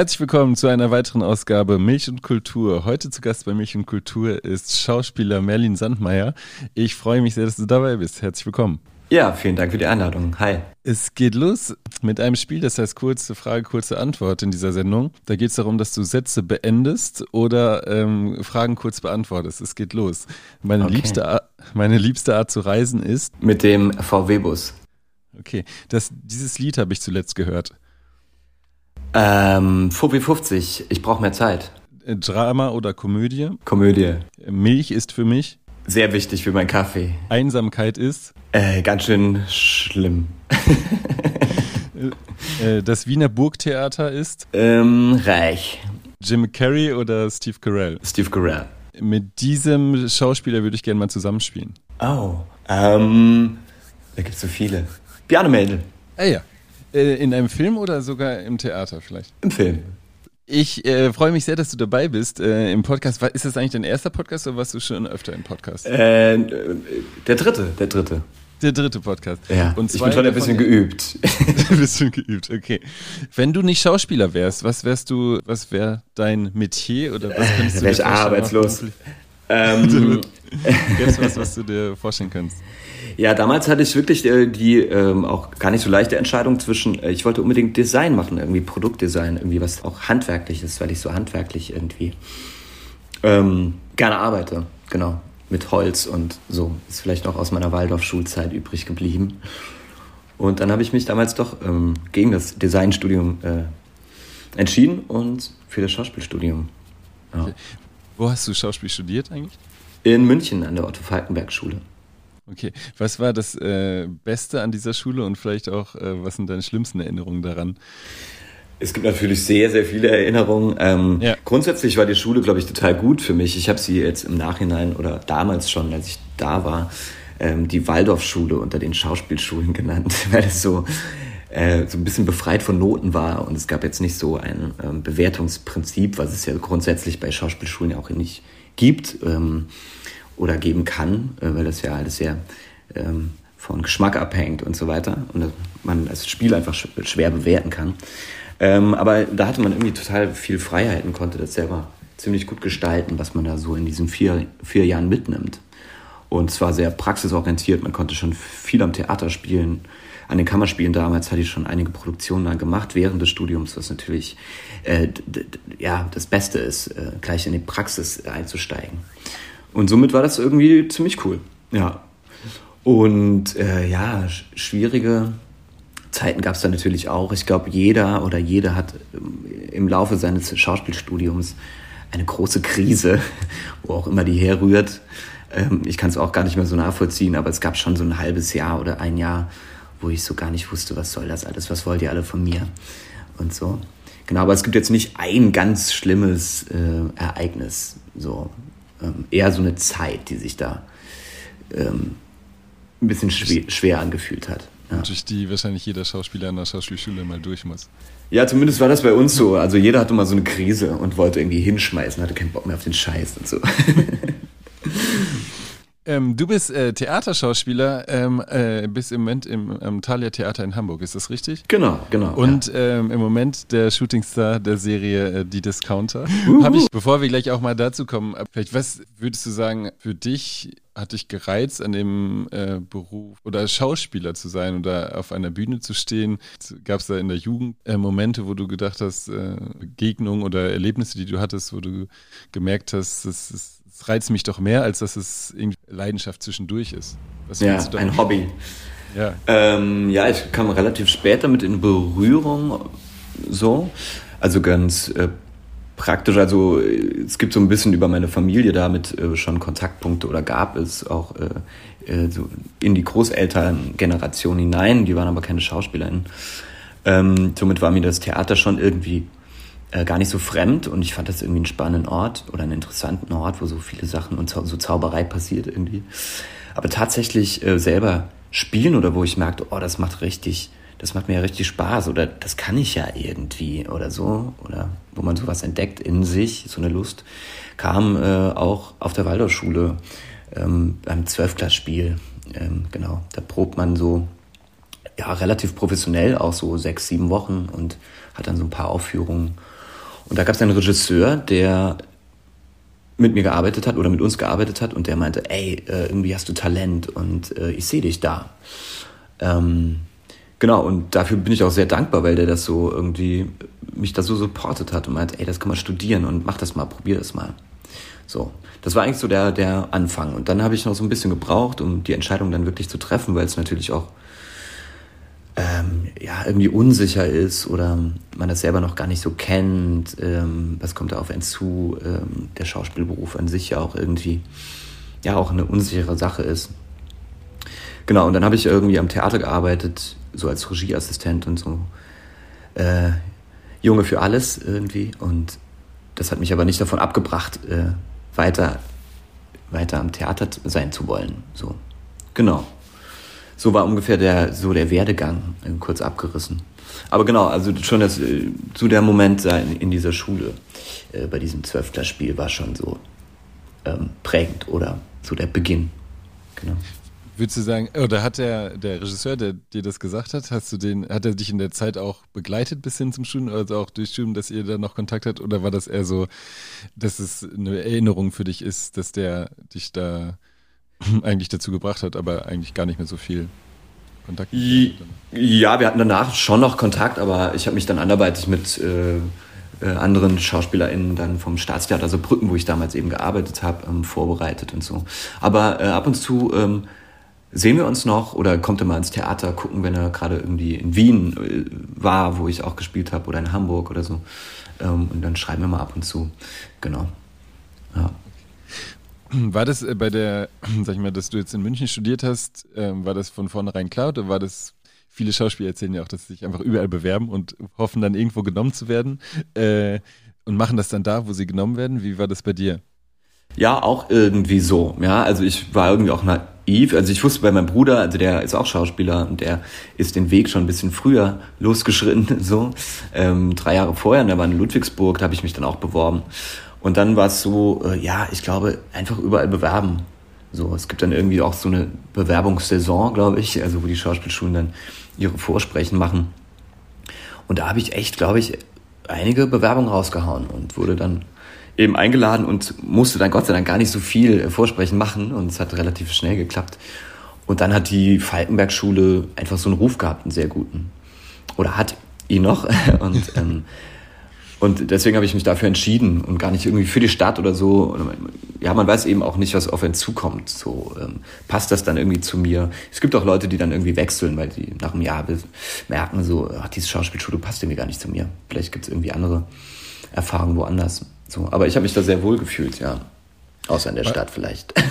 Herzlich willkommen zu einer weiteren Ausgabe Milch und Kultur. Heute zu Gast bei Milch und Kultur ist Schauspieler Merlin Sandmeier. Ich freue mich sehr, dass du dabei bist. Herzlich willkommen. Ja, vielen Dank für die Einladung. Hi. Es geht los mit einem Spiel, das heißt kurze Frage, kurze Antwort in dieser Sendung. Da geht es darum, dass du Sätze beendest oder ähm, Fragen kurz beantwortest. Es geht los. Meine, okay. liebste Art, meine liebste Art zu reisen ist? Mit dem VW-Bus. Okay, das, dieses Lied habe ich zuletzt gehört. Ähm, VW 50, ich brauche mehr Zeit. Drama oder Komödie? Komödie. Milch ist für mich? Sehr wichtig für meinen Kaffee. Einsamkeit ist? Äh, ganz schön schlimm. Äh, das Wiener Burgtheater ist? Ähm, reich. Jim Carrey oder Steve Carell? Steve Carell. Mit diesem Schauspieler würde ich gerne mal zusammenspielen. Oh, ähm, da gibt es so viele. Piano Mädel. Ah ja. Äh, in einem Film oder sogar im Theater vielleicht? Im Film. Ich äh, freue mich sehr, dass du dabei bist äh, im Podcast. Ist das eigentlich dein erster Podcast oder warst du schon öfter im Podcast? Äh, der dritte, der dritte. Der dritte Podcast. Ja, und ich bin schon ein bisschen geübt. ein bisschen geübt, okay. Wenn du nicht Schauspieler wärst, was wärst du, was wäre dein Metier oder was könntest du Wär ich arbeitslos. Ähm, Gäbe was, was du dir vorstellen kannst? Ja, damals hatte ich wirklich äh, die ähm, auch gar nicht so leichte Entscheidung zwischen, äh, ich wollte unbedingt Design machen, irgendwie Produktdesign, irgendwie was auch handwerklich ist, weil ich so handwerklich irgendwie ähm, gerne arbeite, genau, mit Holz und so. Ist vielleicht noch aus meiner Waldorf-Schulzeit übrig geblieben. Und dann habe ich mich damals doch ähm, gegen das Designstudium äh, entschieden und für das Schauspielstudium. Ja. Wo hast du Schauspiel studiert eigentlich? In München an der Otto Falkenberg Schule. Okay, was war das äh, Beste an dieser Schule und vielleicht auch, äh, was sind deine schlimmsten Erinnerungen daran? Es gibt natürlich sehr, sehr viele Erinnerungen. Ähm, ja. Grundsätzlich war die Schule, glaube ich, total gut für mich. Ich habe sie jetzt im Nachhinein oder damals schon, als ich da war, ähm, die Waldorfschule unter den Schauspielschulen genannt, weil es so, äh, so ein bisschen befreit von Noten war und es gab jetzt nicht so ein ähm, Bewertungsprinzip, was es ja grundsätzlich bei Schauspielschulen ja auch nicht gibt. Ähm, oder geben kann, äh, weil das ja alles sehr ähm, von Geschmack abhängt und so weiter und man das Spiel einfach schwer bewerten kann. Ähm, aber da hatte man irgendwie total viel Freiheit und konnte das selber ziemlich gut gestalten, was man da so in diesen vier, vier Jahren mitnimmt. Und zwar sehr praxisorientiert, man konnte schon viel am Theater spielen. An den Kammerspielen damals hatte ich schon einige Produktionen dann gemacht während des Studiums, was natürlich äh, ja, das Beste ist, äh, gleich in die Praxis einzusteigen. Und somit war das irgendwie ziemlich cool. Ja. Und äh, ja, schwierige Zeiten gab es da natürlich auch. Ich glaube, jeder oder jede hat ähm, im Laufe seines Schauspielstudiums eine große Krise, wo auch immer die herrührt. Ähm, ich kann es auch gar nicht mehr so nachvollziehen, aber es gab schon so ein halbes Jahr oder ein Jahr, wo ich so gar nicht wusste, was soll das alles, was wollt ihr alle von mir und so. Genau, aber es gibt jetzt nicht ein ganz schlimmes äh, Ereignis. So, ähm, eher so eine Zeit, die sich da ähm, ein bisschen schwer, schwer angefühlt hat. Ja. Durch die wahrscheinlich jeder Schauspieler an der Schauspielschule mal durch muss. Ja, zumindest war das bei uns so. Also jeder hatte mal so eine Krise und wollte irgendwie hinschmeißen, hatte keinen Bock mehr auf den Scheiß und so. Ähm, du bist äh, Theaterschauspieler, ähm, äh, bist im Moment im ähm, Thalia Theater in Hamburg, ist das richtig? Genau, genau. Und ja. Ähm, im Moment der Shootingstar der Serie äh, Die Discounter. Uh. Habe ich, bevor wir gleich auch mal dazu kommen, äh, vielleicht was würdest du sagen, für dich hat dich gereizt, an dem äh, Beruf oder Schauspieler zu sein oder auf einer Bühne zu stehen? Gab es da in der Jugend äh, Momente, wo du gedacht hast, äh, Begegnungen oder Erlebnisse, die du hattest, wo du gemerkt hast, das ist es reizt mich doch mehr, als dass es irgendwie Leidenschaft zwischendurch ist. Was ja, ein Hobby. Ja. Ähm, ja, ich kam relativ spät damit in Berührung, so. Also ganz äh, praktisch. Also es gibt so ein bisschen über meine Familie damit äh, schon Kontaktpunkte oder gab es auch äh, äh so in die Großelterngeneration hinein. Die waren aber keine SchauspielerInnen. Ähm, somit war mir das Theater schon irgendwie äh, gar nicht so fremd und ich fand das irgendwie einen spannenden Ort oder einen interessanten Ort, wo so viele Sachen und so Zauberei passiert irgendwie. Aber tatsächlich äh, selber spielen oder wo ich merkte, oh, das macht richtig, das macht mir ja richtig Spaß oder das kann ich ja irgendwie oder so oder wo man sowas entdeckt in sich, so eine Lust, kam äh, auch auf der Waldorfschule ähm, beim Zwölfklassspiel. Ähm, genau, da probt man so ja relativ professionell, auch so sechs, sieben Wochen und hat dann so ein paar Aufführungen Und da gab es einen Regisseur, der mit mir gearbeitet hat oder mit uns gearbeitet hat und der meinte, ey, äh, irgendwie hast du Talent und äh, ich sehe dich da. Ähm, genau, und dafür bin ich auch sehr dankbar, weil der das so irgendwie mich da so supportet hat und meinte, ey, das kann man studieren und mach das mal, probier das mal. So, das war eigentlich so der, der Anfang. Und dann habe ich noch so ein bisschen gebraucht, um die Entscheidung dann wirklich zu treffen, weil es natürlich auch ähm, ja, irgendwie unsicher ist oder man das selber noch gar nicht so kennt. Ähm, was kommt da auf einen zu? Ähm, der Schauspielberuf an sich ja auch irgendwie ja auch eine unsichere Sache ist. Genau, und dann habe ich irgendwie am Theater gearbeitet, so als Regieassistent und so. Äh, Junge für alles irgendwie. Und das hat mich aber nicht davon abgebracht, äh, weiter, weiter am Theater sein zu wollen. So, genau so war ungefähr der, so der Werdegang, äh, kurz abgerissen. Aber genau, also schon das, äh, zu der Moment in, in dieser Schule, äh, bei diesem Zwölfter-Spiel war schon so ähm, prägend oder so der Beginn. Genau. Würdest du sagen, oder hat der, der Regisseur, der dir das gesagt hat, hast du den, hat er dich in der Zeit auch begleitet bis hin zum Studium, also auch durch Studium, dass ihr da noch Kontakt habt, oder war das eher so, dass es eine Erinnerung für dich ist, dass der dich da eigentlich dazu gebracht hat, aber eigentlich gar nicht mehr so viel Kontakt. Ja, wir hatten danach schon noch Kontakt, aber ich habe mich dann anderweitig mit äh, äh, anderen SchauspielerInnen dann vom Staatstheater, also Brücken, wo ich damals eben gearbeitet habe, ähm, vorbereitet und so. Aber äh, ab und zu ähm, sehen wir uns noch oder kommt er mal ins Theater gucken, wenn er gerade irgendwie in Wien äh, war, wo ich auch gespielt habe, oder in Hamburg oder so. Ähm, und dann schreiben wir mal ab und zu. Genau. Ja. War das äh, bei der, sag ich mal, dass du jetzt in München studiert hast, ähm, war das von vornherein klar oder war das, viele Schauspieler erzählen ja auch, dass sie sich einfach überall bewerben und hoffen dann irgendwo genommen zu werden äh, und machen das dann da, wo sie genommen werden? Wie war das bei dir? Ja, auch irgendwie so. Ja, also ich war irgendwie auch naiv. Also ich wusste bei meinem Bruder, also der ist auch Schauspieler und der ist den Weg schon ein bisschen früher losgeschritten, so ähm, drei Jahre vorher. Und der war in Ludwigsburg, da habe ich mich dann auch beworben. Und dann war es so, äh, ja, ich glaube, einfach überall bewerben. So, es gibt dann irgendwie auch so eine Bewerbungssaison, glaube ich, also wo die Schauspielschulen dann ihre Vorsprechen machen. Und da habe ich echt, glaube ich, einige Bewerbungen rausgehauen und wurde dann eben eingeladen und musste dann Gott sei Dank gar nicht so viel Vorsprechen machen und es hat relativ schnell geklappt. Und dann hat die Falkenberg-Schule einfach so einen Ruf gehabt, einen sehr guten. Oder hat ihn noch. Und ähm, und deswegen habe ich mich dafür entschieden und gar nicht irgendwie für die Stadt oder so. Ja, man weiß eben auch nicht, was auf einen zukommt. So ähm, passt das dann irgendwie zu mir. Es gibt auch Leute, die dann irgendwie wechseln, weil die nach einem Jahr merken so, ach, diese Schauspielschule passt irgendwie gar nicht zu mir. Vielleicht gibt es irgendwie andere Erfahrungen woanders. So, aber ich habe mich da sehr wohl gefühlt, ja. Außer in der Stadt vielleicht.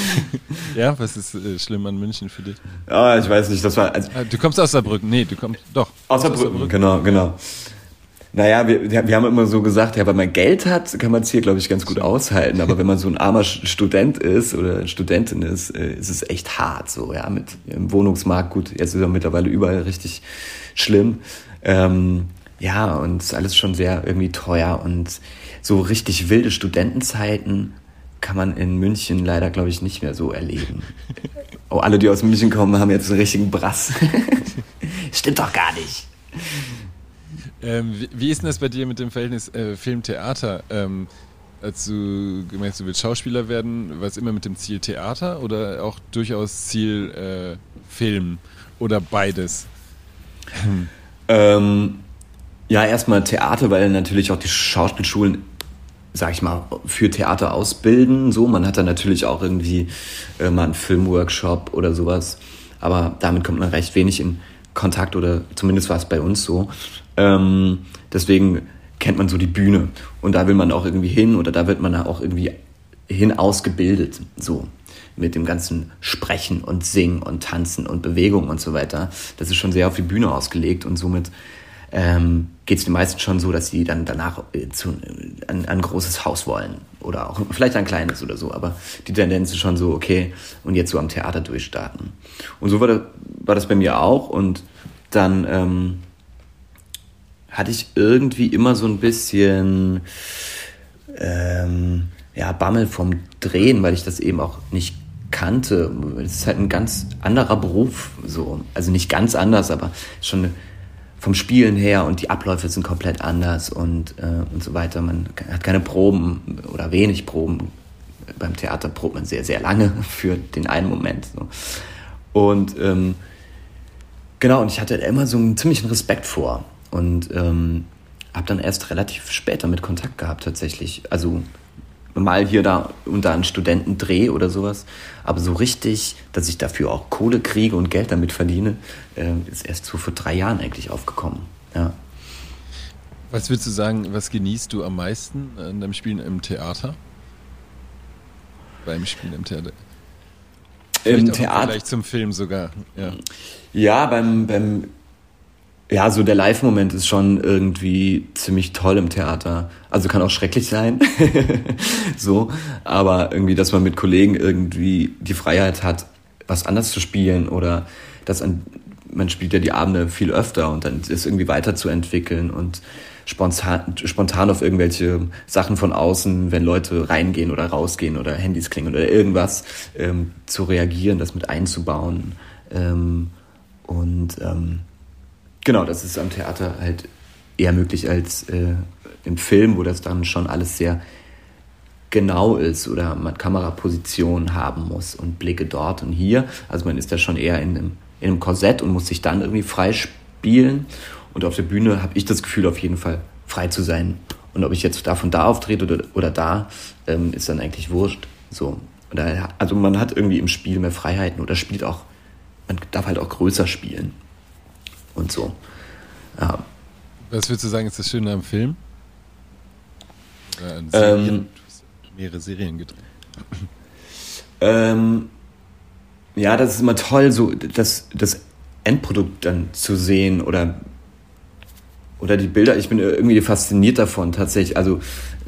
ja, was ist äh, schlimm an München für dich? Ja, ich weiß nicht, das war. Also, ah, du kommst aus Saarbrücken, nee, du kommst doch. Aus Saarbrücken, genau, genau. Naja, wir, wir haben immer so gesagt, ja, wenn man Geld hat, kann man es hier, glaube ich, ganz gut aushalten. Aber wenn man so ein armer Student ist oder Studentin ist, äh, ist es echt hart so, ja, mit im Wohnungsmarkt. Gut, jetzt ist er mittlerweile überall richtig schlimm. Ähm, ja, und ist alles schon sehr irgendwie teuer und so richtig wilde Studentenzeiten kann man in München leider, glaube ich, nicht mehr so erleben. Oh, alle, die aus München kommen, haben jetzt einen richtigen Brass. Stimmt doch gar nicht. Ähm, wie, wie, ist denn das bei dir mit dem Verhältnis äh, Film-Theater? Ähm, als du gemerkt hast, du willst Schauspieler werden, war es immer mit dem Ziel Theater oder auch durchaus Ziel äh, Film oder beides? Ähm, ja, erstmal Theater, weil natürlich auch die Schauspielschulen, sag ich mal, für Theater ausbilden. So, man hat dann natürlich auch irgendwie äh, mal einen Filmworkshop oder sowas, aber damit kommt man recht wenig in Kontakt oder zumindest war es bei uns so. Ähm, deswegen kennt man so die Bühne und da will man auch irgendwie hin oder da wird man auch irgendwie hin ausgebildet, so mit dem ganzen Sprechen und Singen und Tanzen und Bewegung und so weiter. Das ist schon sehr auf die Bühne ausgelegt und somit ähm, geht es den meisten schon so, dass sie dann danach äh, zu, an, an, ein großes Haus wollen oder auch vielleicht ein kleines oder so, aber die Tendenz ist schon so, okay, und jetzt so am Theater durchstarten. Und so war das, war das bei mir auch und dann ähm, hatte ich irgendwie immer so ein bisschen ähm, ja, Bammel vom Drehen, weil ich das eben auch nicht kannte. Es ist halt ein ganz anderer Beruf, so. Also nicht ganz anders, aber schon vom Spielen her und die Abläufe sind komplett anders und, äh, und so weiter. Man hat keine Proben oder wenig Proben. Beim Theater probt man sehr, sehr lange für den einen Moment. So. Und ähm, genau, und ich hatte immer so einen ziemlichen Respekt vor und ähm, habe dann erst relativ später mit Kontakt gehabt tatsächlich. Also mal hier da unter einen Studentendreh oder sowas. Aber so richtig, dass ich dafür auch Kohle kriege und Geld damit verdiene, äh, ist erst so vor drei Jahren eigentlich aufgekommen. Ja. Was würdest du sagen, was genießt du am meisten an deinem Spielen im Theater? Beim Spielen im Theater? Vielleicht Im Theater. Vielleicht zum Film sogar. Ja, ja beim, beim ja, so der Live-Moment ist schon irgendwie ziemlich toll im Theater. Also kann auch schrecklich sein. so, aber irgendwie, dass man mit Kollegen irgendwie die Freiheit hat, was anders zu spielen oder dass ein, man spielt ja die Abende viel öfter und dann ist irgendwie weiterzuentwickeln und spontan, spontan auf irgendwelche Sachen von außen, wenn Leute reingehen oder rausgehen oder Handys klingen oder irgendwas, ähm, zu reagieren, das mit einzubauen. Ähm, und ähm, Genau, das ist am Theater halt eher möglich als äh, im Film, wo das dann schon alles sehr genau ist oder man Kameraposition haben muss und Blicke dort und hier. Also man ist da schon eher in einem, in einem Korsett und muss sich dann irgendwie frei spielen. Und auf der Bühne habe ich das Gefühl, auf jeden Fall frei zu sein. Und ob ich jetzt da von da auftrete oder, oder da, ähm, ist dann eigentlich wurscht. So. Oder, also man hat irgendwie im Spiel mehr Freiheiten oder spielt auch, man darf halt auch größer spielen und so. Ja. Was würdest du sagen, ist das Schöne am Film? Äh, Serien, ähm, mehrere Serien gedreht. Ähm, ja, das ist immer toll, so das, das Endprodukt dann zu sehen oder, oder die Bilder. Ich bin irgendwie fasziniert davon tatsächlich, also äh,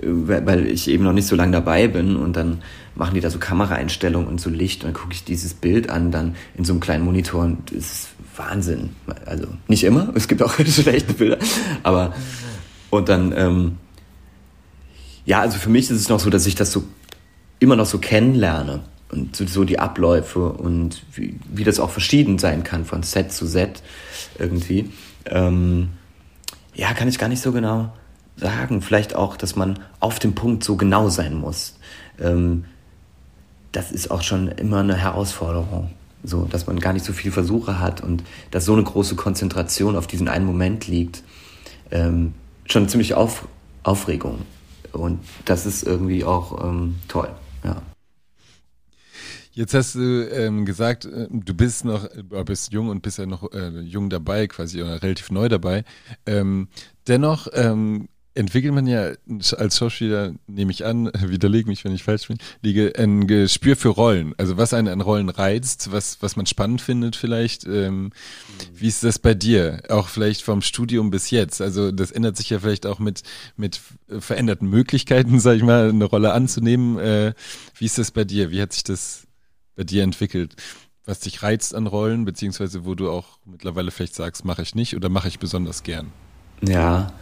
weil ich eben noch nicht so lange dabei bin und dann machen die da so Kameraeinstellungen und so Licht und dann gucke ich dieses Bild an, dann in so einem kleinen Monitor und es ist Wahnsinn. Also nicht immer, es gibt auch schlechte Bilder, aber und dann, ähm, ja, also für mich ist es noch so, dass ich das so immer noch so kennenlerne und so, die Abläufe und wie, wie das auch verschieden sein kann von Set zu Set irgendwie. Ähm, ja, kann ich gar nicht so genau sagen. Vielleicht auch, dass man auf dem Punkt so genau sein muss. Ähm, das ist auch schon immer eine Herausforderung. So, dass man gar nicht so viele Versuche hat und dass so eine große Konzentration auf diesen einen Moment liegt. Ähm, schon ziemlich auf, Aufregung. Und das ist irgendwie auch ähm, toll, ja. Jetzt hast du ähm, gesagt, äh, du bist noch, du bist jung und bist ja noch äh, jung dabei, quasi oder relativ neu dabei. Ähm, dennoch ähm, entwickelt man ja als Schauspieler, nehme ich an, widerlege mich, wenn ich falsch bin, liege ein Gespür für Rollen. Also was einen an Rollen reizt, was, was man spannend findet vielleicht. Ähm, wie ist das bei dir? Auch vielleicht vom Studium bis jetzt. Also das ändert sich ja vielleicht auch mit, mit veränderten Möglichkeiten, sag ich mal, eine Rolle anzunehmen. Äh, wie ist das bei dir? Wie hat sich das bei dir entwickelt? Was dich reizt an Rollen, beziehungsweise wo du auch mittlerweile vielleicht sagst, mache ich nicht oder mache ich besonders gern? Ja,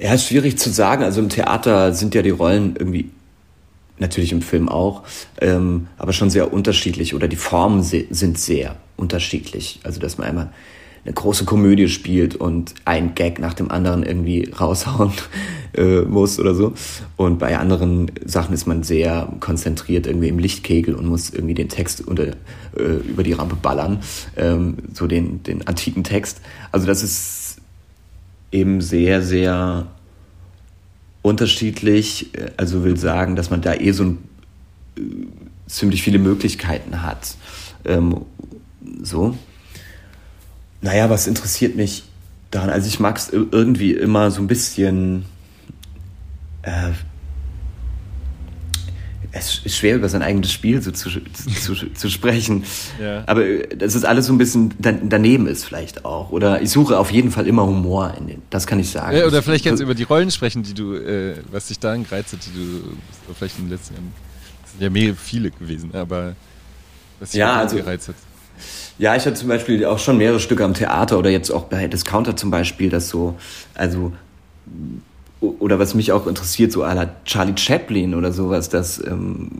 ja, ist schwierig zu sagen. Also im Theater sind ja die Rollen irgendwie, natürlich im Film auch, ähm, aber schon sehr unterschiedlich oder die Formen se sind sehr unterschiedlich. Also dass man einmal eine große Komödie spielt und ein Gag nach dem anderen irgendwie raushauen äh, muss oder so. Und bei anderen Sachen ist man sehr konzentriert irgendwie im Lichtkegel und muss irgendwie den Text unter, äh, über die Rampe ballern, ähm, so den, den antiken Text. Also das ist eben sehr, sehr unterschiedlich. Also will sagen, dass man da eh so ein, äh, ziemlich viele Möglichkeiten hat. Ähm, so. Naja, was interessiert mich daran? Also ich mag es irgendwie immer so ein bisschen äh, es ist schwer, über sein eigenes Spiel so zu, zu, zu sprechen. Ja. Aber äh, das ist alles so ein bisschen daneben ist vielleicht auch. Oder ich suche auf jeden Fall immer Humor in den, das kann ich sagen. Ja, oder vielleicht kannst du über die Rollen sprechen, die du, äh, was dich daran gereizt hat, die du vielleicht in den letzten Jahren, das sind ja mehr viele gewesen, aber was dich ja, also, gereizt hat. Ja, ich hatte zum Beispiel auch schon mehrere Stücke am Theater oder jetzt auch bei Discounter zum Beispiel, das so, also oder was mich auch interessiert, so à Charlie Chaplin oder sowas, dass, ähm,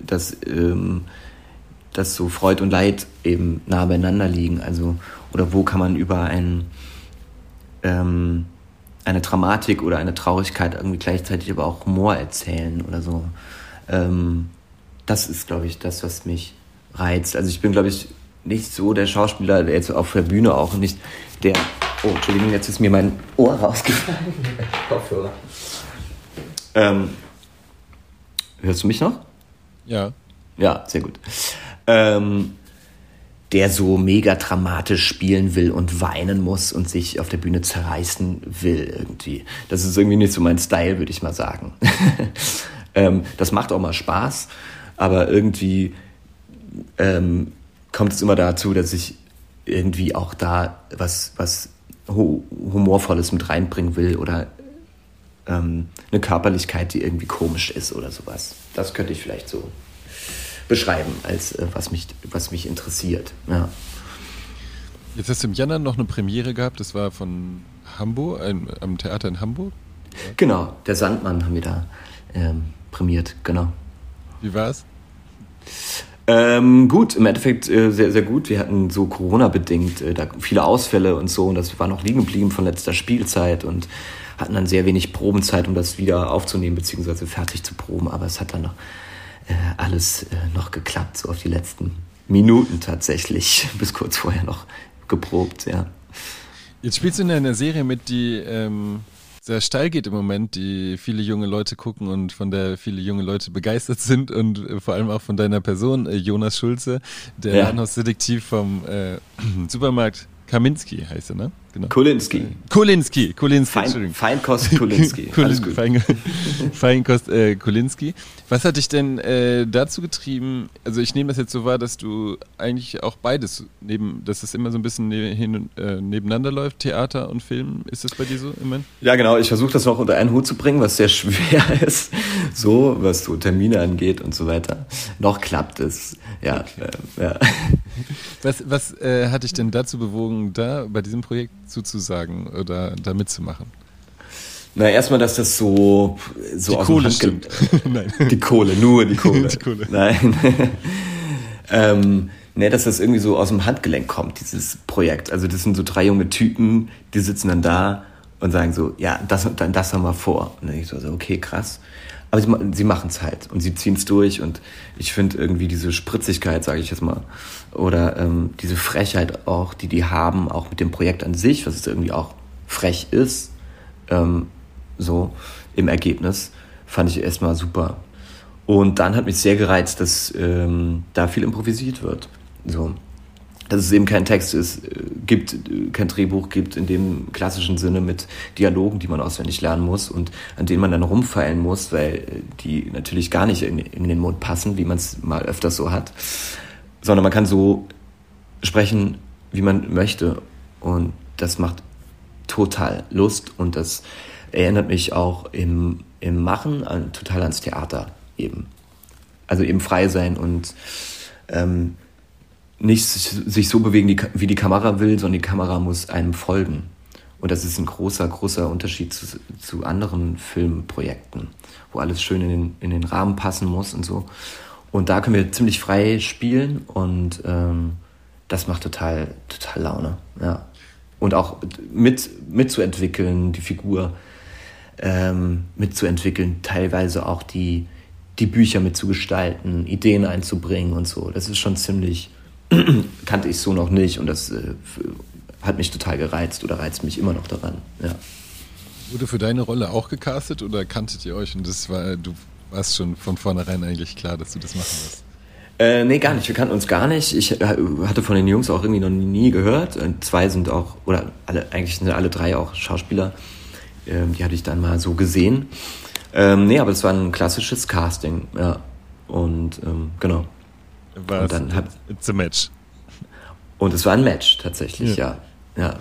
dass ähm, dass so Freud und Leid eben nah beieinander liegen. Also, oder wo kann man über ein, ähm, eine Dramatik oder eine Traurigkeit irgendwie gleichzeitig aber auch Humor erzählen oder so. Ähm, das ist, glaube ich, das, was mich reizt. Also ich bin, glaube ich, nicht so der Schauspieler, der jetzt auf der Bühne auch nicht der. Oh, Entschuldigung, jetzt ist mir mein Ohr rausgefallen. Kopfhörer. Ähm, hörst du mich noch? Ja. Ja, sehr gut. Ähm, der so mega dramatisch spielen will und weinen muss und sich auf der Bühne zerreißen will irgendwie. Das ist irgendwie nicht so mein Style, würde ich mal sagen. ähm, das macht auch mal Spaß, aber irgendwie ähm, kommt es immer dazu, dass ich irgendwie auch da was, was Humorvolles mit reinbringen will oder ähm, eine Körperlichkeit, die irgendwie komisch ist oder sowas. Das könnte ich vielleicht so beschreiben, als äh, was, mich, was mich interessiert. Ja. Jetzt hast du im Januar noch eine Premiere gehabt, das war von Hamburg, ein, am Theater in Hamburg. Genau, der Sandmann haben wir da ähm, prämiert, genau. Wie war's? Ähm, gut, im Endeffekt äh, sehr, sehr gut. Wir hatten so Corona-bedingt äh, da viele Ausfälle und so und das war noch liegen geblieben von letzter Spielzeit und hatten dann sehr wenig Probenzeit, um das wieder aufzunehmen beziehungsweise fertig zu proben. Aber es hat dann noch äh, alles äh, noch geklappt, so auf die letzten Minuten tatsächlich, bis kurz vorher noch geprobt, ja. Jetzt spielst du in einer Serie mit, die ähm, sehr steil geht im Moment, die viele junge Leute gucken und von der viele junge Leute begeistert sind und äh, vor allem auch von deiner Person, äh, Jonas Schulze, der ja. Ladenhausdetektiv vom äh, Supermarkt Kaminski heißt er, ne? Genau. Kolinski. Kolinski, Kolinski. Fein, Feinkost Kolinski. Alles gut. Fein, Feinkost äh, Kolinski. Was hat dich denn äh, dazu getrieben? Also ich nehme das jetzt so wahr, dass du eigentlich auch beides neben, dass es immer so ein bisschen ne, hin, äh, nebeneinander läuft, Theater und Film. Ist das bei dir so immer? Ja, genau. Ich versuche das noch unter einen Hut zu bringen, was sehr schwer ist, so was so Termine angeht und so weiter. Noch klappt es. Ja. Okay. Äh, ja. Was, was äh, hat dich denn dazu bewogen, da bei diesem Projekt zuzusagen oder da mitzumachen? Na, erstmal, dass das so, so die aus Kohle stimmt. Nein. Die Kohle, nur die Kohle. die Kohle. Nein. ähm, ne, dass das irgendwie so aus dem Handgelenk kommt, dieses Projekt. Also das sind so drei junge Typen, die sitzen dann da und sagen so, ja, das, dann das haben wir vor. Und dann ich so, okay, krass. Aber sie, sie machen es halt und sie ziehen es durch und ich finde irgendwie diese Spritzigkeit, sage ich jetzt mal, oder ähm, diese Frechheit auch, die die haben, auch mit dem Projekt an sich, was es irgendwie auch frech ist, ähm, so im Ergebnis, fand ich erstmal super. Und dann hat mich sehr gereizt, dass ähm, da viel improvisiert wird. So dass es eben kein Text ist, äh, gibt, äh, kein Drehbuch gibt in dem klassischen Sinne mit Dialogen, die man auswendig lernen muss und an denen man dann rumfeilen muss, weil äh, die natürlich gar nicht in, in den Mund passen, wie man es mal öfters so hat, sondern man kann so sprechen, wie man möchte und das macht total Lust und das erinnert mich auch im, im Machen an, total ans Theater eben. Also eben frei sein und ähm, nicht sich so bewegen, wie die Kamera will, sondern die Kamera muss einem folgen. Und das ist ein großer, großer Unterschied zu, zu anderen Filmprojekten, wo alles schön in den, in den Rahmen passen muss und so. Und da können wir ziemlich frei spielen und ähm, das macht total, total Laune. Ja. Und auch mit, mitzuentwickeln, die Figur ähm, mitzuentwickeln, teilweise auch die, die Bücher mitzugestalten, Ideen einzubringen und so. Das ist schon ziemlich, kannte ich so noch nicht und das äh, hat mich total gereizt oder reizt mich immer noch daran. Ja. Wurde für deine Rolle auch gecastet oder kanntet ihr euch und das war, du warst schon von vornherein eigentlich klar, dass du das machen wirst? Äh, nee, gar nicht. Wir kannten uns gar nicht. Ich äh, hatte von den Jungs auch irgendwie noch nie gehört. Und zwei sind auch, oder alle, eigentlich sind alle drei auch Schauspieler. Ähm, die hatte ich dann mal so gesehen. Ähm, nee, aber es war ein klassisches Casting, ja. Und ähm, genau. War und dann hab, it's a match. Und es war ein Match tatsächlich, ja. ja. ja.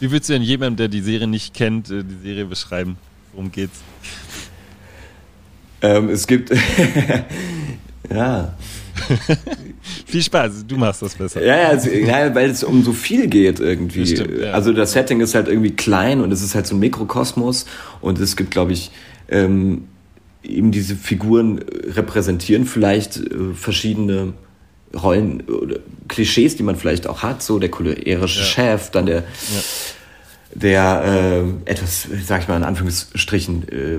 Wie würdest du denn jemandem, der die Serie nicht kennt, äh, die Serie beschreiben? Worum geht's? Ähm, es gibt ja. viel Spaß, du machst das besser. Ja, ja, also, ja, weil es um so viel geht irgendwie. Stimmt, ja. Also das Setting ist halt irgendwie klein und es ist halt so ein Mikrokosmos und es gibt, glaube ich, ähm, eben diese Figuren repräsentieren vielleicht äh, verschiedene Rollen oder Klischees, die man vielleicht auch hat, so der cholerische ja. Chef, dann der, ja. der äh, etwas, sag ich mal in Anführungsstrichen, äh,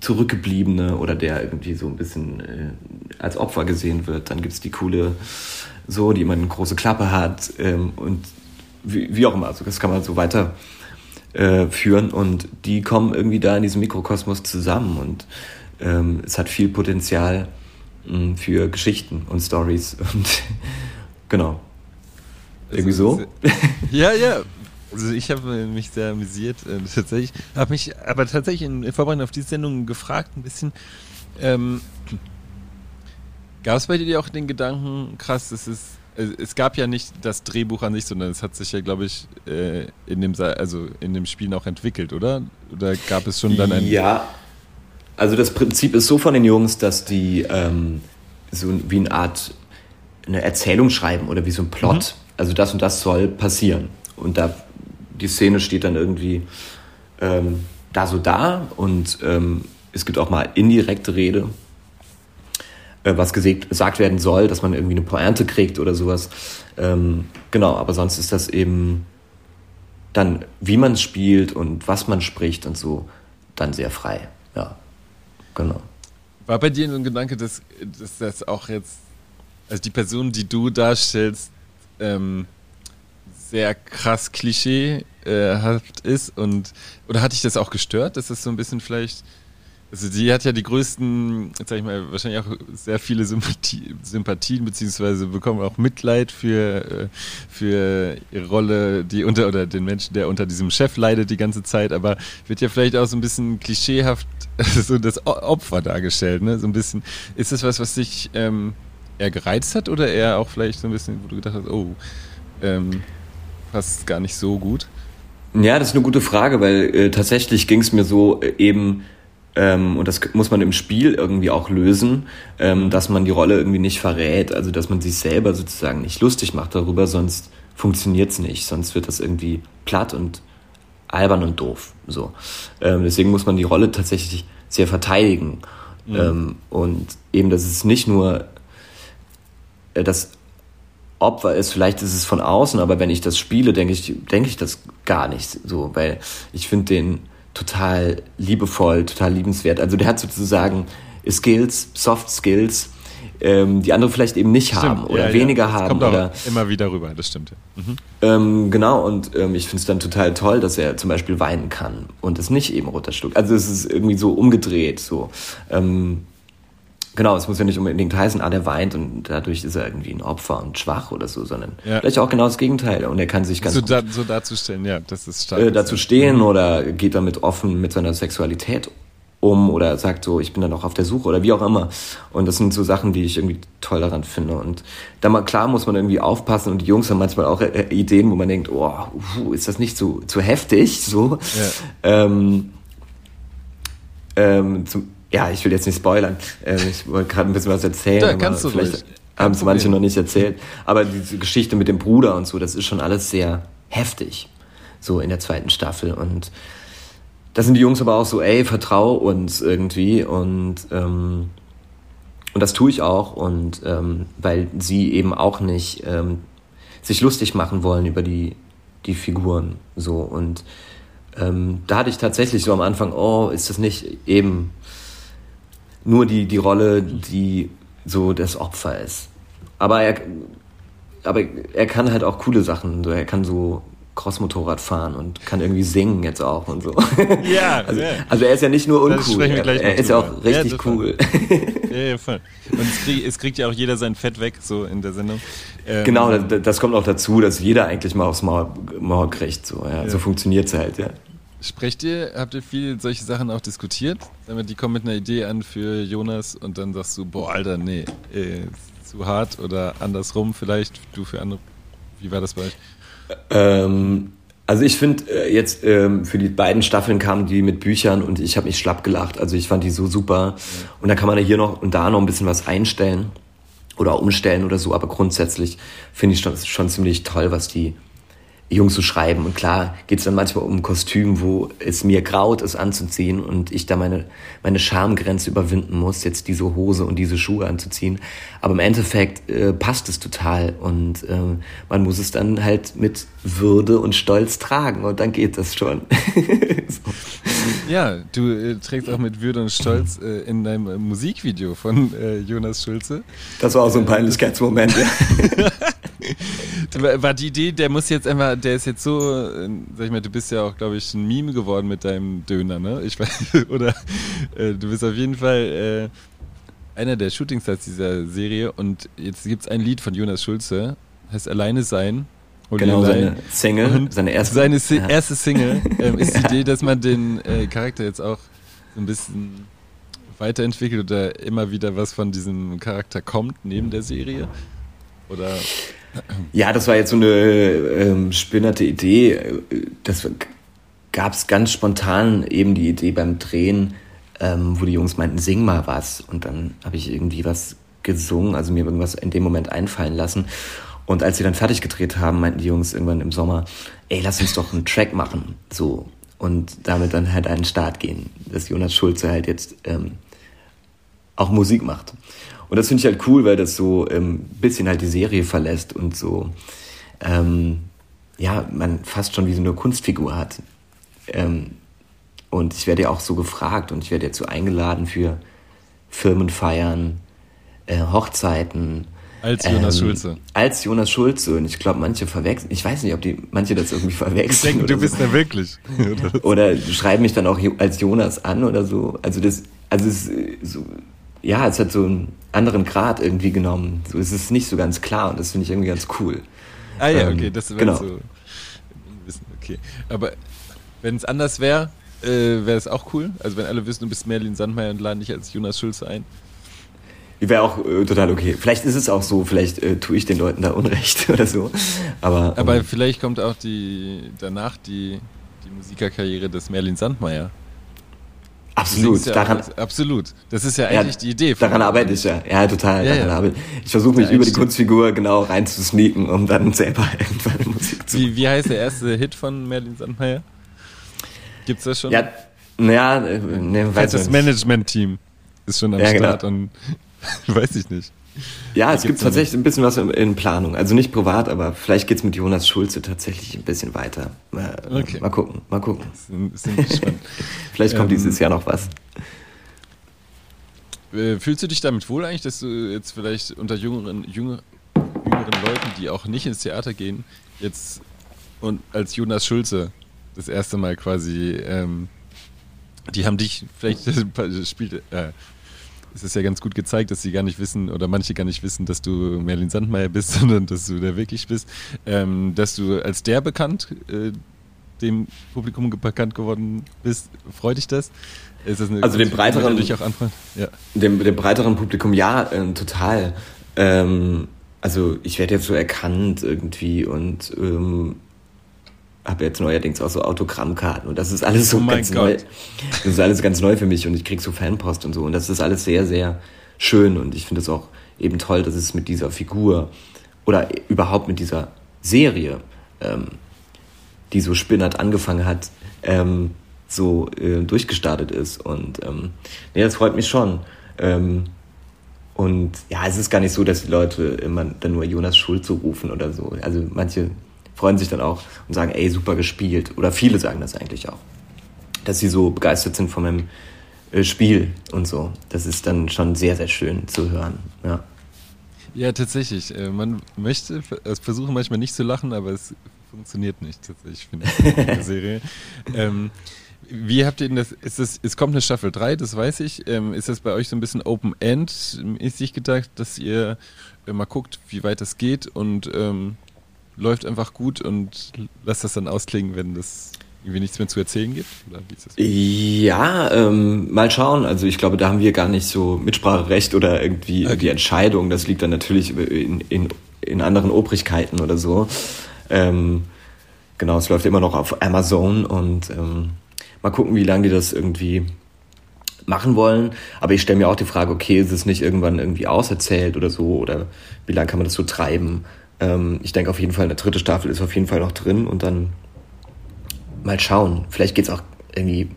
zurückgebliebene oder der irgendwie so ein bisschen äh, als Opfer gesehen wird. Dann gibt es die coole, so, die immer eine große Klappe hat ähm, und wie, wie auch immer. Also das kann man so weiter äh, führen und die kommen irgendwie da in diesem Mikrokosmos zusammen und ähm, es hat viel Potenzial mh, hm, für Geschichten und Stories und genau. Irgendwie so? Ja, ja. Also ich habe mich sehr amüsiert äh, tatsächlich, habe mich aber tatsächlich in, in Vorbereitung auf diese Sendung gefragt ein bisschen. Ähm, Gab es bei dir auch den Gedanken, krass, es ist es gab ja nicht das Drehbuch an sich, sondern es hat sich ja, glaube ich, äh, in dem, also in dem Spiel noch entwickelt, oder? Oder gab es schon dann ein. Ja, also das Prinzip ist so von den Jungs, dass die ähm, so wie eine Art eine Erzählung schreiben oder wie so ein Plot. Mhm. Also das und das soll passieren. Und da die Szene steht dann irgendwie ähm, da so da und ähm, es gibt auch mal indirekte Rede äh, was gesagt werden soll, dass man irgendwie eine Pointe kriegt oder sowas. Ähm, genau, aber sonst ist das eben dann, wie man spielt und was man spricht und so, dann sehr frei. Ja, genau. War bei dir so ein Gedanke, dass, dass das auch jetzt, also die Person, die du darstellst, ähm, sehr krass klischeehaft ist und oder hat dich das auch gestört, dass das so ein bisschen vielleicht also sie hat ja die größten, sag ich mal, wahrscheinlich auch sehr viele Sympathie, Sympathien, beziehungsweise bekommen auch Mitleid für, äh, für ihre Rolle, die unter, oder den Menschen, der unter diesem Chef leidet die ganze Zeit, aber wird ja vielleicht auch so ein bisschen klischeehaft so das Opfer dargestellt, ne? So ein bisschen. Ist das was, was dich ähm, eher gereizt hat oder eher auch vielleicht so ein bisschen, wo du gedacht hast, oh, ähm, passt gar nicht so gut? Ja, das ist eine gute Frage, weil äh, tatsächlich ging es mir so äh, eben ähm, und das muss man im Spiel irgendwie auch lösen, ähm, dass man die Rolle irgendwie nicht verrät, also dass man sich selber sozusagen nicht lustig macht darüber, sonst funktioniert's nicht, sonst wird das irgendwie platt und albern und doof. So, ähm, deswegen muss man die Rolle tatsächlich sehr verteidigen mhm. und eben, dass es nicht nur äh, das Opfer ist, vielleicht ist es von außen, aber wenn ich das spiele, denke ich, denke ich das gar nicht so, weil ich finde den total liebevoll, total liebenswert. Also der hat sozusagen Skills, Soft Skills, ähm, die andere vielleicht eben nicht stimmt, haben oder ja, weniger ja. haben. Kommt oder immer wieder rüber, das stimmt. Mhm. Ähm, genau, und ähm, ich finde es dann total toll, dass er zum Beispiel weinen kann und es nicht eben runterschluckt. Also es ist irgendwie so umgedreht. So. Ähm, Genau, es muss ja nicht unbedingt heißen, ah, der weint und dadurch ist er irgendwie ein Opfer und schwach oder so, sondern ja. vielleicht auch genau das Gegenteil. Und er kann sich ganz so, da, so darzustellen, ja, das ist stark. Äh, dazu stehen oder geht damit offen mit seiner Sexualität um oder sagt so, ich bin dann auch auf der Suche oder wie auch immer. Und das sind so Sachen, die ich irgendwie toll daran finde. Und da mal klar muss man irgendwie aufpassen und die Jungs haben manchmal auch äh, Ideen, wo man denkt, oh, ist das nicht zu, zu heftig? So. Ja. Ähm, ähm, zum, ja, ich will jetzt nicht spoilern. Ähm, ich wollte gerade ein bisschen was erzählen. Da kannst du vielleicht haben es manche noch nicht erzählt. Aber diese Geschichte mit dem Bruder und so, das ist schon alles sehr heftig. So in der zweiten Staffel. Und da sind die Jungs aber auch so, ey, vertrau uns irgendwie. Und, ähm, und das tue ich auch. Und ähm, weil sie eben auch nicht ähm, sich lustig machen wollen über die, die Figuren. So. Und ähm, da hatte ich tatsächlich so am Anfang, oh, ist das nicht eben nur die, die Rolle, die so das Opfer ist. Aber er, aber er kann halt auch coole Sachen. So, er kann so Crossmotorrad fahren und kann irgendwie singen jetzt auch und so. Ja, also, ja. also er ist ja nicht nur uncool, er, er ist ja auch richtig ja, cool. Ja, ja, voll. Und es kriegt, es kriegt, ja auch jeder sein Fett weg, so in der Sendung. Ähm, genau, das, das, kommt auch dazu, dass jeder eigentlich mal aufs Maul, Maul kriegt. So, ja. so funktioniert es halt, ja. Sprecht ihr, habt ihr viel solche Sachen auch diskutiert? Die kommen mit einer Idee an für Jonas und dann sagst du, boah, Alter, nee, äh, zu hart oder andersrum vielleicht, du für andere. Wie war das bei euch? Ähm, also ich finde äh, jetzt ähm, für die beiden Staffeln kamen die mit Büchern und ich habe mich schlapp gelacht. Also ich fand die so super. Ja. Und da kann man ja hier noch und da noch ein bisschen was einstellen oder umstellen oder so. Aber grundsätzlich finde ich schon, schon ziemlich toll, was die Jungs zu schreiben. Und klar geht es dann manchmal um ein Kostüm, wo es mir graut, es anzuziehen und ich da meine, meine Schamgrenze überwinden muss, jetzt diese Hose und diese Schuhe anzuziehen. Aber im Endeffekt äh, passt es total und äh, man muss es dann halt mit Würde und Stolz tragen und dann geht das schon. so. Ja, du äh, trägst auch mit Würde und Stolz äh, in deinem äh, Musikvideo von äh, Jonas Schulze. Das war auch so ein Peinlichkeitsmoment, ja. war die Idee, der muss jetzt einfach, der ist jetzt so, äh, sag ich mal, du bist ja auch, glaube ich, ein Meme geworden mit deinem Döner, ne? Ich weiß, oder äh, du bist auf jeden Fall äh, einer der Shootingstars dieser Serie und jetzt gibt es ein Lied von Jonas Schulze, heißt Alleine sein. Genau, seine Single, seine erste. Seine si ja. erste Single ähm, ist die Idee, dass man den äh, Charakter jetzt auch so ein bisschen weiterentwickelt oder immer wieder was von diesem Charakter kommt neben der Serie? Oder ja, das war jetzt so eine ähm, spinnerte Idee. Das gab es ganz spontan eben die Idee beim Drehen, ähm, wo die Jungs meinten, sing mal was. Und dann habe ich irgendwie was gesungen, also mir irgendwas in dem Moment einfallen lassen. Und als sie dann fertig gedreht haben, meinten die Jungs irgendwann im Sommer, ey, lass uns doch einen Track machen. So. Und damit dann halt einen Start gehen, dass Jonas Schulze halt jetzt ähm, auch Musik macht. Und das finde ich halt cool, weil das so ein ähm, bisschen halt die Serie verlässt und so, ähm, ja, man fast schon wie so eine Kunstfigur hat. Ähm, und ich werde ja auch so gefragt und ich werde dazu eingeladen für Firmenfeiern, äh, Hochzeiten. Als Jonas ähm, Schulze. Als Jonas Schulze. Und ich glaube, manche verwechseln, ich weiß nicht, ob die manche das irgendwie verwechseln. Ich denke, du bist so. ja wirklich. oder schreiben mich dann auch als Jonas an oder so. Also das, also es ist so, ja, es hat so einen anderen Grad irgendwie genommen. So, es ist nicht so ganz klar und das finde ich irgendwie ganz cool. Ah ja, ähm, okay, das wäre genau. so. Okay, aber wenn es anders wäre, äh, wäre es auch cool. Also wenn alle wissen, du bist Merlin Sandmeier und laden dich als Jonas Schulze ein. Wäre auch äh, total okay. Vielleicht ist es auch so, vielleicht äh, tue ich den Leuten da Unrecht oder so. Aber, Aber ähm, vielleicht kommt auch die danach die, die Musikerkarriere des Merlin Sandmeier. Absolut, ja daran, absolut. Das ist ja eigentlich ja, die Idee. Daran arbeite ich ja, ja total. Ja, ja. Ich versuche mich über die Kunstfigur genau reinzusneaken, um dann selber irgendwann Musik zu machen. Wie, wie heißt der erste Hit von Merlin Sandmeier? Gibt's das schon? Ja, naja, ne, weiß Das Management-Team ist schon am ja, Start genau. und weiß ich nicht. Ja, es gibt tatsächlich ein bisschen was in, Planung. Also nicht privat, aber vielleicht geht's mit Jonas Schulze tatsächlich ein bisschen weiter. Äh, okay. Mal gucken, mal gucken. Sind, sind gespannt. vielleicht kommt ähm, dieses Jahr noch was. Äh, fühlst du dich damit wohl eigentlich, dass du jetzt vielleicht unter jüngeren, jüngeren, jüngeren Leuten, die auch nicht ins Theater gehen, jetzt und als Jonas Schulze das erste Mal quasi, ähm, die haben dich, vielleicht spielt, äh, es ist ja ganz gut gezeigt, dass sie gar nicht wissen oder manche gar nicht wissen, dass du Merlin Sandmeier bist, sondern dass du der wirklich bist. Ähm, dass du als der bekannt, äh, dem Publikum bekannt geworden bist, freut dich das? das also dem breiteren, ja. dem, dem breiteren Publikum ja, äh, total. Ähm, also ich werde jetzt so erkannt irgendwie und ähm, habe jetzt neuerdings auch so Autogrammkarten und das ist alles so oh ganz Gott. neu. Das ist alles ganz neu für mich und ich krieg so Fanpost und so und das ist alles sehr, sehr schön und ich finde es auch eben toll, dass es mit dieser Figur oder überhaupt mit dieser Serie, ähm, die so spinnert angefangen hat, ähm, so äh, durchgestartet ist und ähm, nee, das freut mich schon. Ähm, und ja, es ist gar nicht so, dass die Leute immer dann nur Jonas Schulz so rufen oder so. Also manche freuen sich dann auch und sagen, ey, super gespielt. Oder viele sagen das eigentlich auch. Dass sie so begeistert sind von meinem äh, Spiel und so. Das ist dann schon sehr, sehr schön zu hören. Ja. Ja, tatsächlich. Äh, man möchte es versuchen manchmal nicht zu lachen, aber es funktioniert nicht, tatsächlich, finde ich, in der Serie. ähm, wie habt ihr denn das? Ist das, es kommt eine Staffel 3, das weiß ich. Ähm, ist das bei euch so ein bisschen Open-End-mäßig gedacht, dass ihr äh, mal guckt, wie weit das geht und ähm, läuft einfach gut und lasst das dann ausklingen, wenn das irgendwie nichts mehr zu erzählen gibt? Ja, ähm, mal schauen. Also ich glaube, da haben wir gar nicht so Mitspracherecht oder irgendwie okay. die Entscheidung. Das liegt dann natürlich in, in, in anderen Obrigkeiten oder so. Ähm, genau, es läuft immer noch auf Amazon und ähm, mal gucken, wie lange die das irgendwie machen wollen. Aber ich stelle mir auch die Frage, okay, ist es nicht irgendwann irgendwie auserzählt oder so? Oder wie lange kann man das so treiben? Ähm, ich denke auf jeden Fall, eine dritte Staffel ist auf jeden Fall noch drin und dann mal schauen. Vielleicht geht es auch irgendwie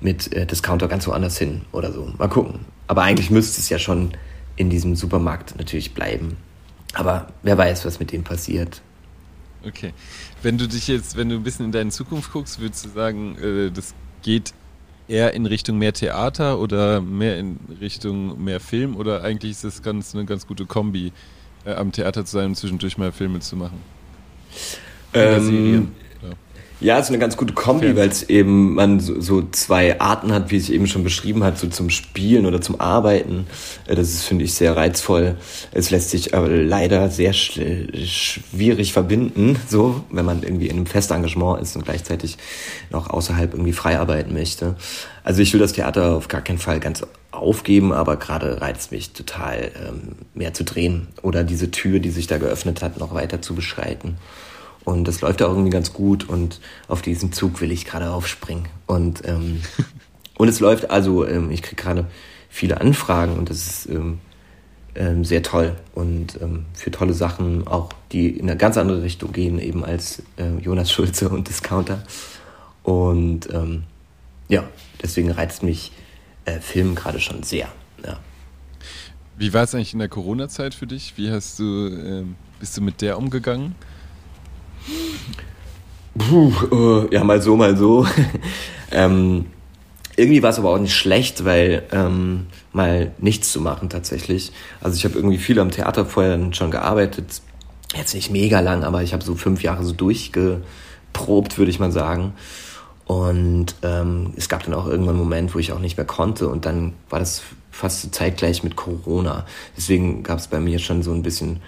mit äh, Discounter ganz woanders hin oder so. Mal gucken. Aber eigentlich müsste es ja schon in diesem Supermarkt natürlich bleiben. Aber wer weiß, was mit dem passiert. Okay. Wenn du dich jetzt, wenn du ein bisschen in deine Zukunft guckst, würdest du sagen, äh, das geht eher in Richtung mehr Theater oder mehr in Richtung mehr Film oder eigentlich ist das ganz eine ganz gute Kombi, am Theater zu sein und zwischendurch mal Filme zu machen? Ähm, ja, es ist eine ganz gute Kombi, weil es eben man so, so, zwei Arten hat, wie es eben schon beschrieben hat, so zum Spielen oder zum Arbeiten. Äh, das ist, finde ich, sehr reizvoll. Es lässt sich aber leider sehr schwierig verbinden, so, wenn man irgendwie in einem Festengagement ist und gleichzeitig noch außerhalb irgendwie frei arbeiten möchte. Also ich will das Theater auf gar keinen Fall ganz aufgeben, aber gerade reizt mich total, ähm, mehr zu drehen oder diese Tür, die sich da geöffnet hat, noch weiter zu beschreiten. Und das läuft auch irgendwie ganz gut und auf diesen Zug will ich gerade aufspringen. Und, ähm, und es läuft, also ähm, ich kriege gerade viele Anfragen und das ist ähm, ähm, sehr toll und ähm, für tolle Sachen auch, die in eine ganz andere Richtung gehen, eben als äh, Jonas Schulze und Discounter. Und ähm, ja, deswegen reizt mich äh, Film gerade schon sehr. Ja. Wie war es eigentlich in der Corona-Zeit für dich? Wie hast du, bist du mit der umgegangen? Puh, uh, ja, mal so, mal so. ähm, irgendwie war es aber auch nicht schlecht, weil ähm, mal nichts zu machen tatsächlich. Also ich habe irgendwie viel am Theater vorher schon gearbeitet. Jetzt nicht mega lang, aber ich habe so fünf Jahre so durchgeprobt, würde ich mal sagen. Und ähm, es gab dann auch irgendwann einen Moment, wo ich auch nicht mehr konnte. Und dann war das fast zeitgleich mit Corona. Deswegen gab es bei mir schon so ein bisschen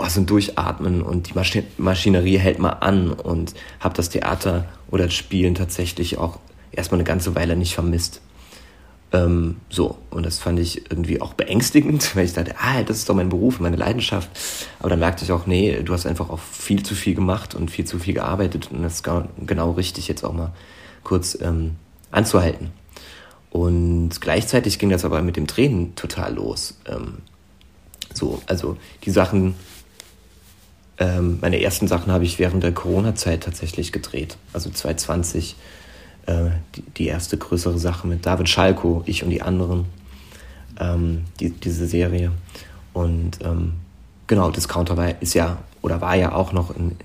oh, so ein Durchatmen und die Masch Maschinerie hält mal an und habe das Theater oder das Spielen tatsächlich auch erstmal eine ganze Weile nicht vermisst. Ähm, so, und das fand ich irgendwie auch beängstigend, weil ich dachte, ah, das ist doch mein Beruf, meine Leidenschaft. Aber dann merkte ich auch, nee, du hast einfach auch viel zu viel gemacht und viel zu viel gearbeitet und das ist genau richtig, jetzt auch mal kurz ähm, anzuhalten. Und gleichzeitig ging das aber mit dem Tränen total los. Ähm, so, also die Sachen, ähm, meine ersten Sachen habe ich während der Corona-Zeit tatsächlich gedreht. Also 2020 äh, die, die, erste größere Sache mit David Schalko, ich und die anderen, ähm, die, diese Serie. Und ähm, genau, Discounter war, ist ja oder war ja auch noch in,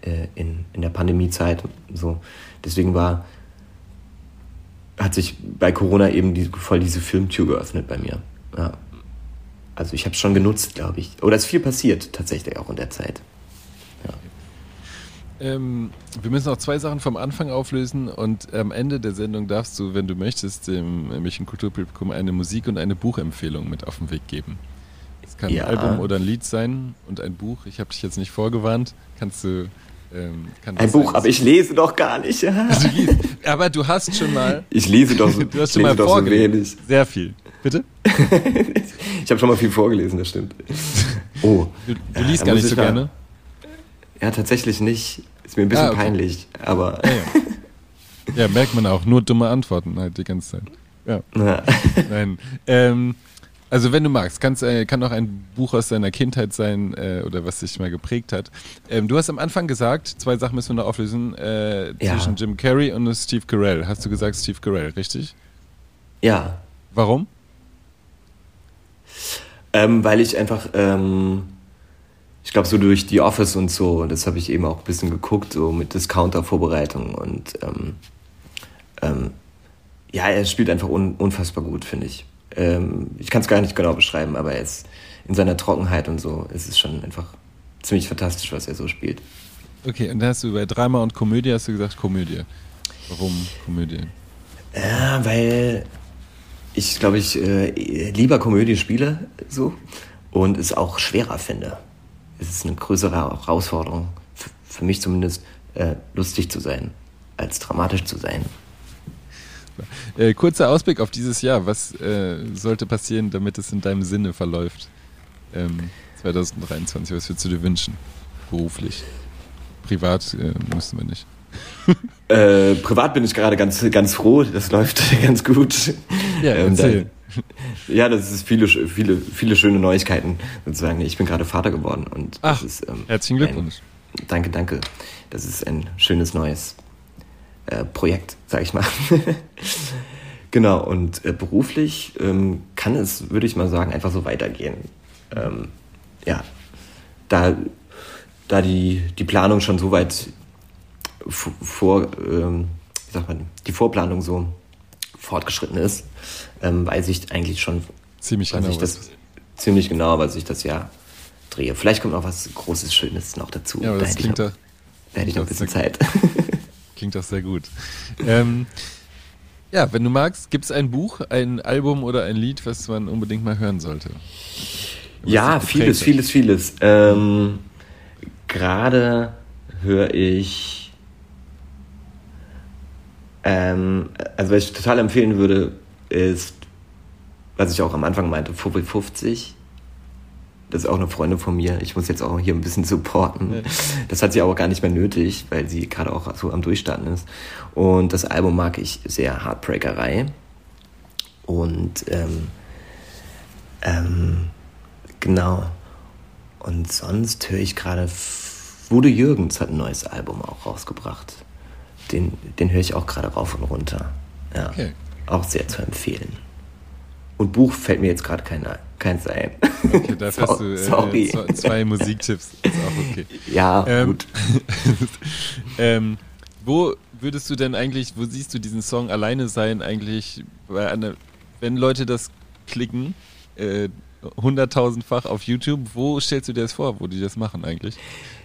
äh, in, in der Pandemiezeit so. Deswegen war hat sich bei Corona eben die, voll diese Filmtür geöffnet bei mir. Ja. Also ich habe es schon genutzt, glaube ich. Oder es ist viel passiert tatsächlich auch in der Zeit. Ähm, wir müssen noch zwei Sachen vom Anfang auflösen und am Ende der Sendung darfst du, wenn du möchtest, dem München Kulturpublikum eine Musik- und eine Buchempfehlung mit auf den Weg geben. Es kann ja. ein Album oder ein Lied sein und ein Buch. Ich habe dich jetzt nicht vorgewarnt. Kannst du. Ähm, kann ein Buch, sein, aber ich lese doch gar nicht. Also, aber du hast schon mal. Ich lese doch, so, du hast schon mal vorgelesen. So Sehr viel. Bitte? ich habe schon mal viel vorgelesen, das stimmt. Oh. Du, du liest gar nicht so gerne. Ja, tatsächlich nicht. Ist mir ein bisschen ah, okay. peinlich, aber. Ja, ja. ja, merkt man auch. Nur dumme Antworten halt die ganze Zeit. Ja. ja. Nein. Ähm, also wenn du magst, äh, kann auch ein Buch aus deiner Kindheit sein äh, oder was dich mal geprägt hat. Ähm, du hast am Anfang gesagt, zwei Sachen müssen wir noch auflösen, äh, ja. zwischen Jim Carrey und Steve Carell. Hast du gesagt Steve Carell, richtig? Ja. Warum? Ähm, weil ich einfach ähm, ich glaube, so durch die Office und so, und das habe ich eben auch ein bisschen geguckt, so mit Discounter-Vorbereitung und ähm, ähm, ja, er spielt einfach un unfassbar gut, finde ich. Ähm, ich kann es gar nicht genau beschreiben, aber er ist in seiner Trockenheit und so, ist es schon einfach ziemlich fantastisch, was er so spielt. Okay, und da hast du bei Drama und Komödie hast du gesagt Komödie. Warum Komödie? Ja, weil ich glaube ich äh, lieber Komödie spiele so und es auch schwerer finde ist es eine größere Herausforderung, für, für mich zumindest, äh, lustig zu sein, als dramatisch zu sein. Äh, kurzer Ausblick auf dieses Jahr. Was äh, sollte passieren, damit es in deinem Sinne verläuft? Ähm, 2023, was würdest du dir wünschen? Beruflich. Privat äh, müssen wir nicht. Äh, privat bin ich gerade ganz, ganz froh, das läuft ganz gut. Ja, ähm, erzähl. ja, das ist viele, viele, viele schöne Neuigkeiten sozusagen. Ich bin gerade Vater geworden und Ach, das ist, ähm, herzlichen Glückwunsch. Ein, danke, danke. Das ist ein schönes neues äh, Projekt, sag ich mal. genau, und äh, beruflich ähm, kann es, würde ich mal sagen, einfach so weitergehen. Ähm, ja, da, da die, die Planung schon so weit vor, ähm, wie sagt man, die Vorplanung so fortgeschritten ist, ähm, weiß ich eigentlich schon ziemlich genau, ich das, ziemlich genau, was ich das Jahr drehe. Vielleicht kommt noch was Großes, Schönes noch dazu. Ja, aber da das klingt noch, da hätte ich noch ein bisschen Zeit. Klingt doch sehr gut. ähm, ja, wenn du magst, gibt es ein Buch, ein Album oder ein Lied, was man unbedingt mal hören sollte? Was ja, vieles, vieles, vieles. Ähm, Gerade höre ich ähm, also was ich total empfehlen würde, ist, was ich auch am Anfang meinte, Fubri 50. Das ist auch eine Freundin von mir. Ich muss jetzt auch hier ein bisschen supporten. Das hat sie aber gar nicht mehr nötig, weil sie gerade auch so am Durchstarten ist. Und das Album mag ich sehr, Heartbreakerei. Und ähm, ähm, genau. Und sonst höre ich gerade, Wude Jürgens hat ein neues Album auch rausgebracht den, den höre ich auch gerade rauf und runter. Ja. Okay. Auch sehr zu empfehlen. Und Buch fällt mir jetzt gerade kein, keins ein. Okay, da so, hast du äh, zwei Musiktipps. Ist auch okay. Ja, ähm, gut. ähm, wo würdest du denn eigentlich, wo siehst du diesen Song alleine sein eigentlich, einer, wenn Leute das klicken, äh, hunderttausendfach auf YouTube, wo stellst du dir das vor, wo die das machen eigentlich?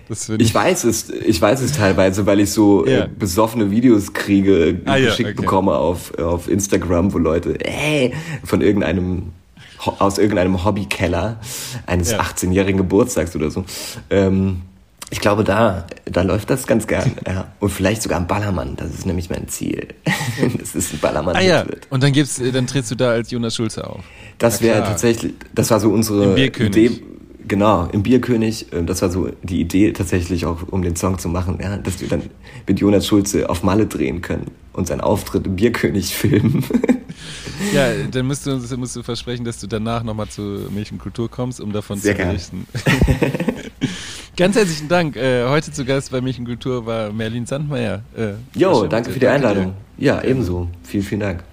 Ich weiß es, ich weiß es teilweise, weil ich so äh, ja. äh, besoffene Videos kriege, ah, geschickt ja, okay. bekomme auf, auf Instagram, wo Leute, ey, von irgendeinem aus irgendeinem Hobbykeller eines ja. 18-jährigen Geburtstags oder so. Ähm, ich glaube, da, da läuft das ganz gern. Ja. Und vielleicht sogar ein Ballermann. Das ist nämlich mein Ziel. das ist ein Ballermann. Ah, ja. Und dann gibt's, dann trittst du da als Jonas Schulze auf. Das wäre tatsächlich, das war so unsere Idee Genau, im Bierkönig, äh, das war so die Idee tatsächlich auch, um den Song zu machen, ja, dass wir dann mit Jonas Schulze auf Malle drehen können und seinen Auftritt im Bierkönig filmen. Ja, dann musst du, musst du versprechen, dass du danach nochmal zur Milchenkultur kommst, um davon Sehr zu berichten. Ganz herzlichen Dank. Äh, heute zu Gast bei Milchenkultur war Merlin Sandmeier. Äh, jo, danke für die Einladung. Ja, ebenso. Vielen, vielen Dank.